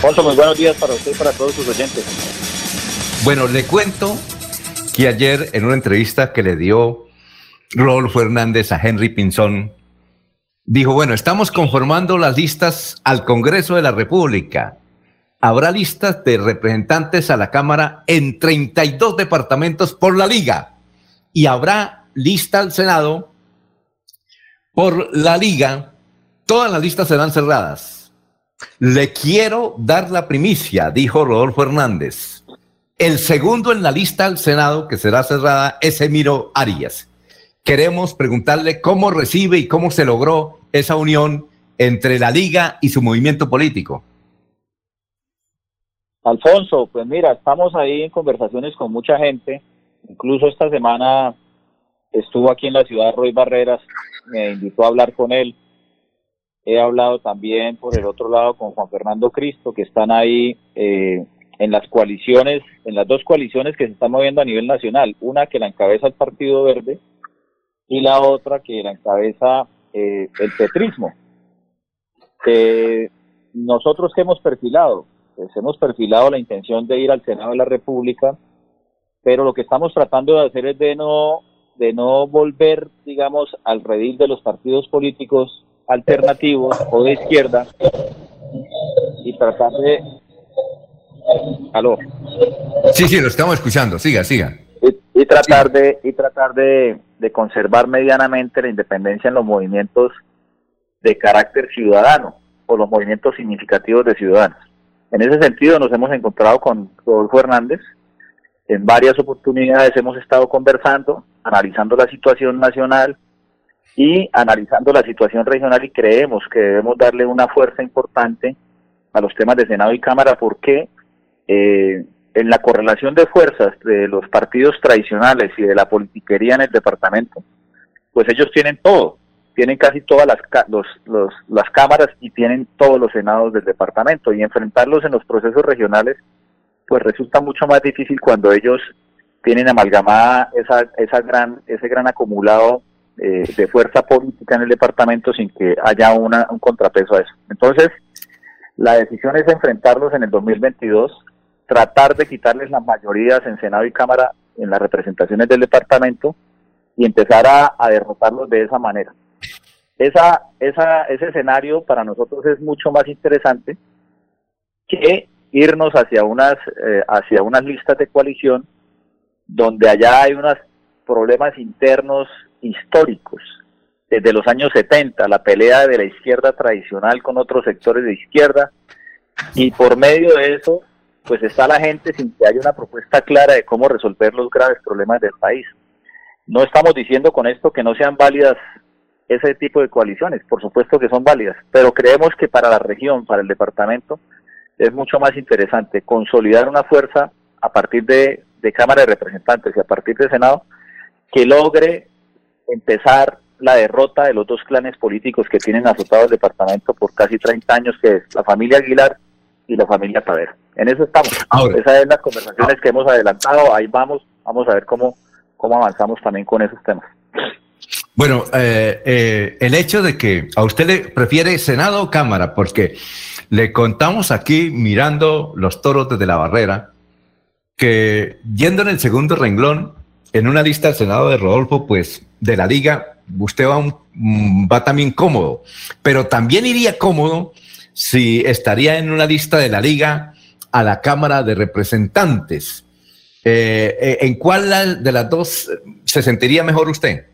Alfonso, muy buenos días para usted y para todos sus oyentes. Bueno, le cuento que ayer en una entrevista que le dio Rodolfo Hernández a Henry Pinzón, dijo, bueno, estamos conformando las listas al Congreso de la República. Habrá listas de representantes a la Cámara en 32 departamentos por la Liga y habrá lista al Senado por la Liga. Todas las listas serán cerradas. Le quiero dar la primicia, dijo Rodolfo Hernández. El segundo en la lista al Senado, que será cerrada, es Emiro Arias. Queremos preguntarle cómo recibe y cómo se logró esa unión entre la Liga y su movimiento político. Alfonso, pues mira, estamos ahí en conversaciones con mucha gente. Incluso esta semana estuvo aquí en la ciudad Roy Barreras, me invitó a hablar con él. He hablado también por el otro lado con Juan Fernando Cristo, que están ahí eh, en las coaliciones, en las dos coaliciones que se están moviendo a nivel nacional. Una que la encabeza el Partido Verde y la otra que la encabeza eh, el petrismo. nosotros que hemos perfilado, pues hemos perfilado la intención de ir al Senado de la República, pero lo que estamos tratando de hacer es de no de no volver, digamos, al redil de los partidos políticos alternativos o de izquierda y tratar de... ¿Aló? Sí, sí, lo estamos escuchando. Siga, siga. Y, tratar de y tratar de, de conservar medianamente la independencia en los movimientos de carácter ciudadano o los movimientos significativos de ciudadanos. En ese sentido nos hemos encontrado con Rodolfo Hernández, en varias oportunidades hemos estado conversando, analizando la situación nacional y analizando la situación regional y creemos que debemos darle una fuerza importante a los temas de Senado y Cámara porque eh, en la correlación de fuerzas de los partidos tradicionales y de la politiquería en el departamento, pues ellos tienen todo, tienen casi todas las, los, las cámaras y tienen todos los senados del departamento y enfrentarlos en los procesos regionales pues resulta mucho más difícil cuando ellos tienen amalgamada esa, esa gran, ese gran acumulado eh, de fuerza política en el departamento sin que haya una, un contrapeso a eso. Entonces, la decisión es enfrentarlos en el 2022, tratar de quitarles las mayorías en Senado y Cámara en las representaciones del departamento y empezar a, derrotarlos de esa manera. Esa, esa, ese escenario para nosotros es mucho más interesante que irnos hacia unas, eh, hacia unas listas de coalición donde allá hay unos problemas internos históricos. Desde los años 70, la pelea de la izquierda tradicional con otros sectores de izquierda, y por medio de eso, pues está la gente sin que haya una propuesta clara de cómo resolver los graves problemas del país. No estamos diciendo con esto que no sean válidas ese tipo de coaliciones, por supuesto que son válidas, pero creemos que para la región, para el departamento, es mucho más interesante consolidar una fuerza a partir de, Cámara de Representantes y a partir de Senado que logre empezar la derrota de los dos clanes políticos que tienen azotado el departamento por casi 30 años, que es la familia Aguilar y la familia Tavera. En eso estamos. Esas son las conversaciones que hemos adelantado. Ahí vamos. Vamos a ver cómo, cómo avanzamos también con esos temas. Bueno, eh, eh, el hecho de que a usted le prefiere Senado o Cámara, porque le contamos aquí, mirando los toros desde la barrera, que yendo en el segundo renglón, en una lista del Senado de Rodolfo, pues de la liga, usted va, mm, va también cómodo, pero también iría cómodo si estaría en una lista de la liga a la Cámara de Representantes. Eh, eh, ¿En cuál de las dos se sentiría mejor usted?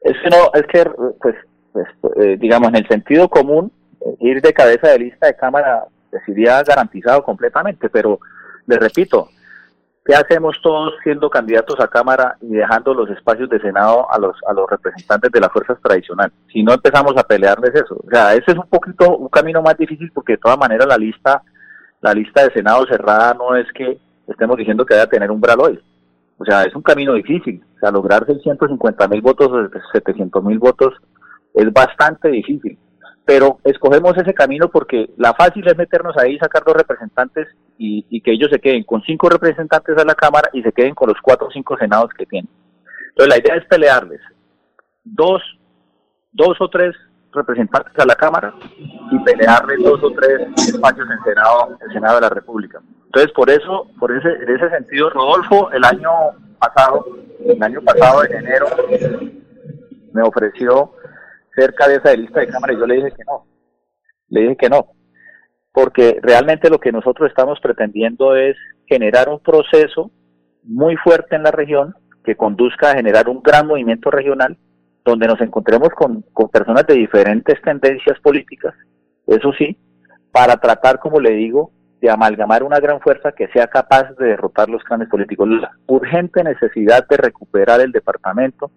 Es que es que, pues, pues eh, digamos, en el sentido común, ir de cabeza de lista de Cámara sería garantizado completamente, pero les repito, ¿qué hacemos todos siendo candidatos a Cámara y dejando los espacios de Senado a los, a los representantes de las fuerzas tradicionales? Si no empezamos a pelearles eso. O sea, ese es un poquito un camino más difícil porque de todas maneras la lista, la lista de Senado cerrada no es que estemos diciendo que vaya a tener un hoy. O sea, es un camino difícil. O sea, lograr 650 mil votos o 700 mil votos es bastante difícil pero escogemos ese camino porque la fácil es meternos ahí, sacar dos representantes y, que ellos se queden con cinco representantes a la Cámara y se queden con los cuatro o cinco senados que tienen. Entonces la idea es pelearles dos, dos o tres representantes a la Cámara y pelearle dos o tres espacios en Senado, el Senado de la República. Entonces, por eso, por ese, en ese sentido, Rodolfo, el año pasado, el año pasado, en enero, me ofreció ser cabeza de lista de Cámara y yo le dije que no. Le dije que no. Porque realmente lo que nosotros estamos pretendiendo es generar un proceso muy fuerte en la región que conduzca a generar un gran movimiento regional donde nos encontremos con, personas de diferentes tendencias políticas, eso sí, para tratar, como le digo, de amalgamar una gran fuerza que sea capaz de derrotar los clanes políticos. La urgente necesidad de recuperar el departamento,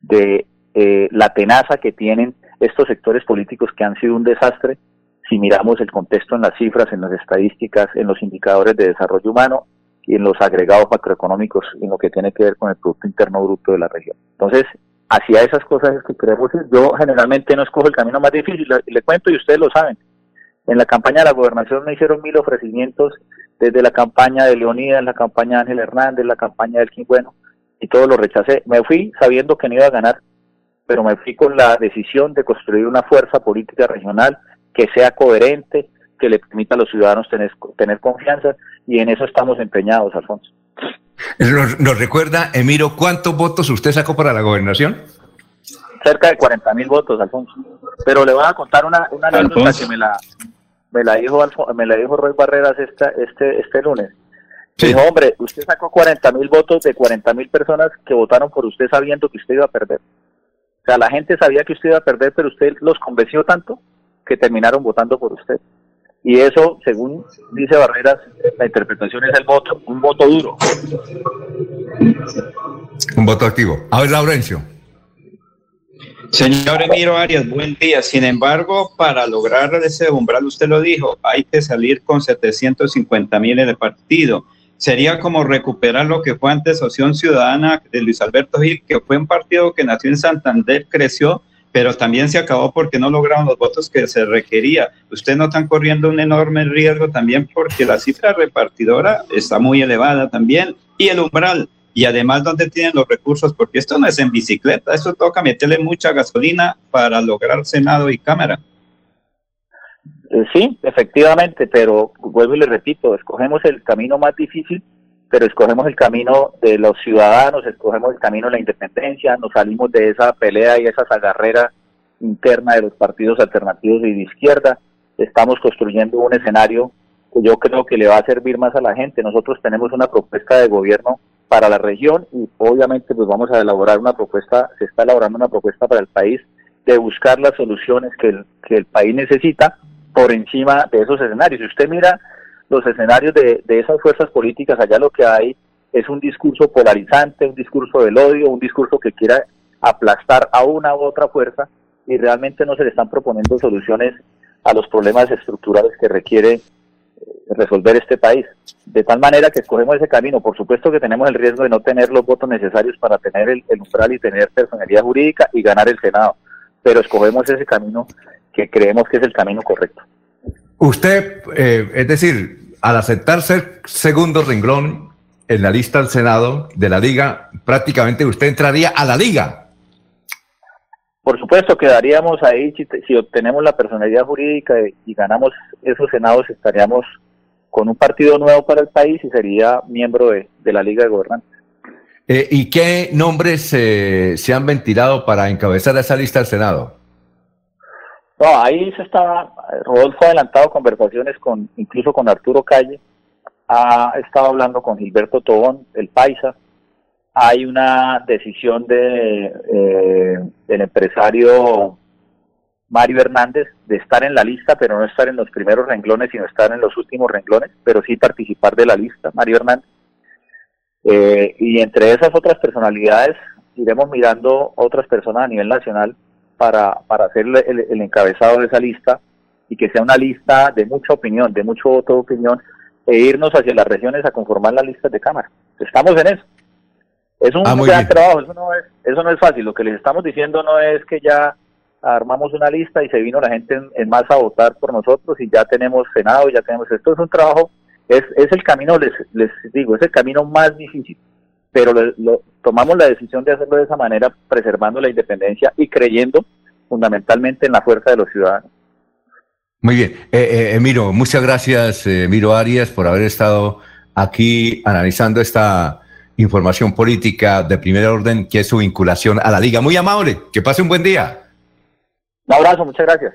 de eh, la tenaza que tienen estos sectores políticos que han sido un desastre, si miramos el contexto en las cifras, en las estadísticas, en los indicadores de desarrollo humano y en los agregados macroeconómicos en lo que tiene que ver con el Producto Interno Bruto de la región. Entonces, hacia esas cosas es que queremos ir. Yo generalmente no escojo el camino más difícil, le, cuento y ustedes lo saben. En la campaña de la gobernación me hicieron mil ofrecimientos, desde la campaña de Leonidas, la campaña de Ángel Hernández, la campaña del Bueno, y todo lo rechacé. Me fui sabiendo que no iba a ganar, pero me fui con la decisión de construir una fuerza política regional que sea coherente, que le permita a los ciudadanos tener, tener confianza y en eso estamos empeñados, Alfonso. Nos, recuerda, Emiro, ¿cuántos votos usted sacó para la gobernación? Cerca de 40 mil votos, Alfonso. Pero le voy a contar una, una anécdota que me la, me la dijo me la dijo Roy Barreras esta, este, este lunes. Dijo, hombre, usted sacó 40 mil votos de 40 mil personas que votaron por usted sabiendo que usted iba a perder. O sea, la gente sabía que usted iba a perder, pero usted los convenció tanto que terminaron votando por usted. Y eso, según dice Barreras, la interpretación es el voto, un voto duro. Un voto activo. A ver, Laurencio. Señor Emiro Arias, buen día. Sin embargo, para lograr ese umbral, usted lo dijo, hay que salir con 750 mil en el partido. Sería como recuperar lo que fue antes Opción Ciudadana de Luis Alberto Gil, que fue un partido que nació en Santander, creció pero también se acabó porque no lograron los votos que se requería. Ustedes no están corriendo un enorme riesgo también porque la cifra repartidora está muy elevada también y el umbral y además dónde tienen los recursos porque esto no es en bicicleta, esto toca meterle mucha gasolina para lograr Senado y Cámara. Eh, sí, efectivamente, pero vuelvo y le repito, escogemos el camino más difícil pero escogemos el camino de los ciudadanos, escogemos el camino de la independencia, nos salimos de esa pelea y esa zagarrera interna de los partidos alternativos y de izquierda, estamos construyendo un escenario que yo creo que le va a servir más a la gente. Nosotros tenemos una propuesta de gobierno para la región y obviamente pues vamos a elaborar una propuesta, se está elaborando una propuesta para el país de buscar las soluciones que el, que el país necesita por encima de esos escenarios. Si usted mira los escenarios de, esas fuerzas políticas, allá lo que hay es un discurso polarizante, un discurso del odio, un discurso que quiera aplastar a una u otra fuerza y realmente no se le están proponiendo soluciones a los problemas estructurales que requiere eh, resolver este país. De tal manera que escogemos ese camino. Por supuesto que tenemos el riesgo de no tener los votos necesarios para tener el, el umbral y tener personalidad jurídica y ganar el Senado. Pero escogemos ese camino que creemos que es el camino correcto. Usted, eh, es decir, al aceptar ser segundo renglón en la lista del Senado de la Liga, prácticamente usted entraría a la Liga. Por supuesto, quedaríamos ahí si, obtenemos la personalidad jurídica y ganamos esos senados, estaríamos con un partido nuevo para el país y sería miembro de, la Liga de Gobernantes. Eh, ¿Y qué nombres eh, se han ventilado para encabezar esa lista del Senado? No, ahí se está, Rodolfo ha adelantado conversaciones con, incluso con Arturo Calle, ha estado hablando con Gilberto Tobón, el Paisa, hay una decisión de eh, del empresario Mario Hernández de estar en la lista, pero no estar en los primeros renglones, sino estar en los últimos renglones, pero sí participar de la lista, Mario Hernández. Eh, y entre esas otras personalidades, iremos mirando otras personas a nivel nacional para, para hacer el, encabezado de esa lista y que sea una lista de mucha opinión, de mucho voto de opinión, e irnos hacia las regiones a conformar las listas de Cámara. Estamos en eso. Es un ah, gran trabajo, eso no, es, eso no es fácil. Lo que les estamos diciendo no es que ya armamos una lista y se vino la gente en, masa a votar por nosotros y ya tenemos Senado, ya tenemos esto. Es un trabajo, es, es el camino, les, les digo, es el camino más difícil pero lo, tomamos la decisión de hacerlo de esa manera, preservando la independencia y creyendo fundamentalmente en la fuerza de los ciudadanos. Muy bien. Eh, eh, Emiro, muchas gracias, eh, Emiro Arias, por haber estado aquí analizando esta información política de primer orden, que es su vinculación a la Liga. Muy amable, que pase un buen día. Un abrazo, muchas gracias.